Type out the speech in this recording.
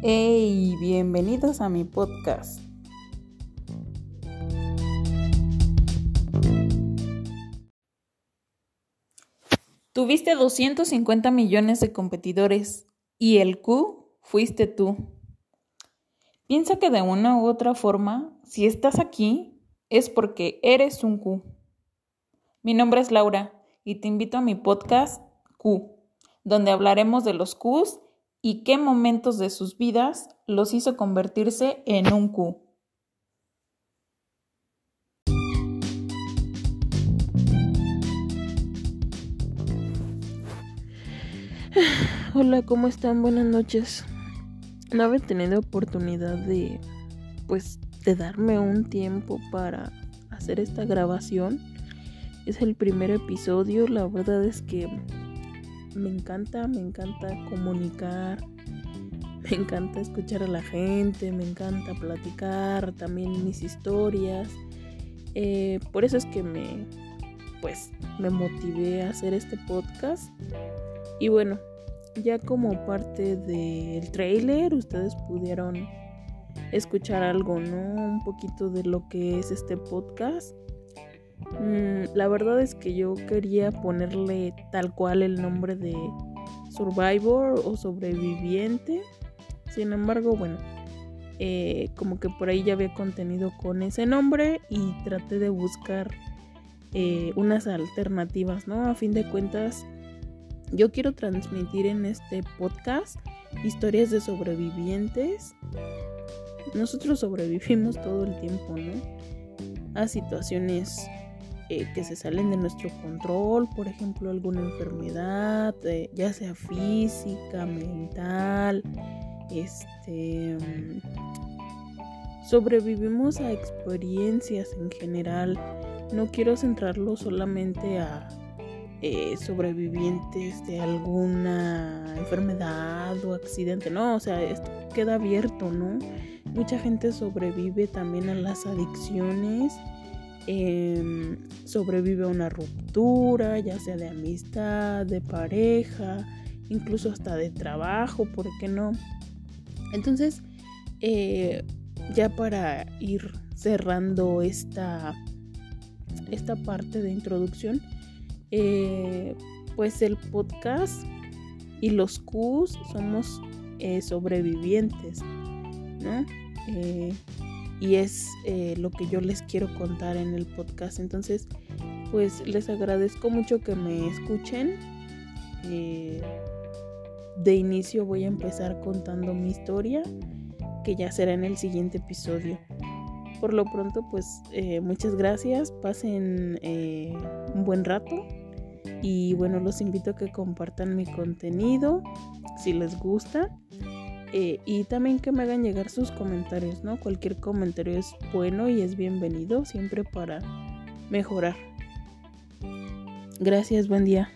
Hey, bienvenidos a mi podcast. Tuviste 250 millones de competidores y el Q fuiste tú. Piensa que de una u otra forma, si estás aquí, es porque eres un Q. Mi nombre es Laura y te invito a mi podcast Q, donde hablaremos de los Qs y qué momentos de sus vidas los hizo convertirse en un Q. Hola, ¿cómo están? Buenas noches. No había tenido oportunidad de, pues, de darme un tiempo para hacer esta grabación. Es el primer episodio, la verdad es que me encanta, me encanta comunicar, me encanta escuchar a la gente, me encanta platicar también mis historias. Eh, por eso es que me, pues, me motivé a hacer este podcast. Y bueno, ya como parte del trailer, ustedes pudieron escuchar algo, ¿no? Un poquito de lo que es este podcast. Mm, la verdad es que yo quería ponerle tal cual el nombre de Survivor o sobreviviente. Sin embargo, bueno, eh, como que por ahí ya había contenido con ese nombre y traté de buscar eh, unas alternativas, ¿no? A fin de cuentas, yo quiero transmitir en este podcast historias de sobrevivientes. Nosotros sobrevivimos todo el tiempo, ¿no? A situaciones eh, que se salen de nuestro control, por ejemplo, alguna enfermedad, eh, ya sea física, mental, este sobrevivimos a experiencias en general. No quiero centrarlo solamente a eh, sobrevivientes de alguna enfermedad o accidente, no, o sea, esto queda abierto, ¿no? Mucha gente sobrevive también a las adicciones Em, sobrevive a una ruptura, ya sea de amistad, de pareja, incluso hasta de trabajo, ¿por qué no? Entonces, eh, ya para ir cerrando esta, esta parte de introducción, eh, pues el podcast y los Qs somos eh, sobrevivientes, ¿no? Y es eh, lo que yo les quiero contar en el podcast. Entonces, pues les agradezco mucho que me escuchen. Eh, de inicio voy a empezar contando mi historia, que ya será en el siguiente episodio. Por lo pronto, pues eh, muchas gracias, pasen un buen rato y bueno, los invito a que compartan mi contenido si les gusta eh, y también que me hagan llegar sus comentarios, ¿no? Cualquier comentario es bueno y es bienvenido, siempre para mejorar. Gracias, buen día.